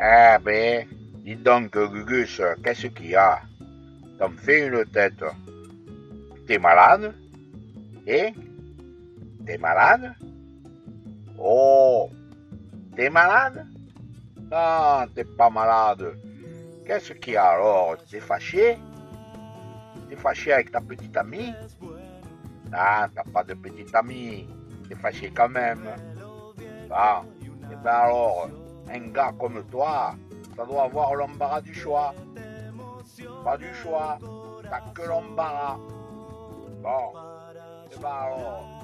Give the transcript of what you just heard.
Eh ben, dis donc, Gugus, qu'est-ce qu'il y a? T'en fais une tête. T'es malade? Eh? T'es malade? Oh T'es malade? Non, t'es pas malade. Qu'est-ce qu'il y a alors? T'es fâché? T'es fâché avec ta petite amie? Ah, t'as pas de petite amie. T'es fâché quand même. Ah, et ben alors, un gars comme toi, ça doit avoir l'embarras du choix. Pas du choix, t'as que l'embarras. Bon, et ben alors,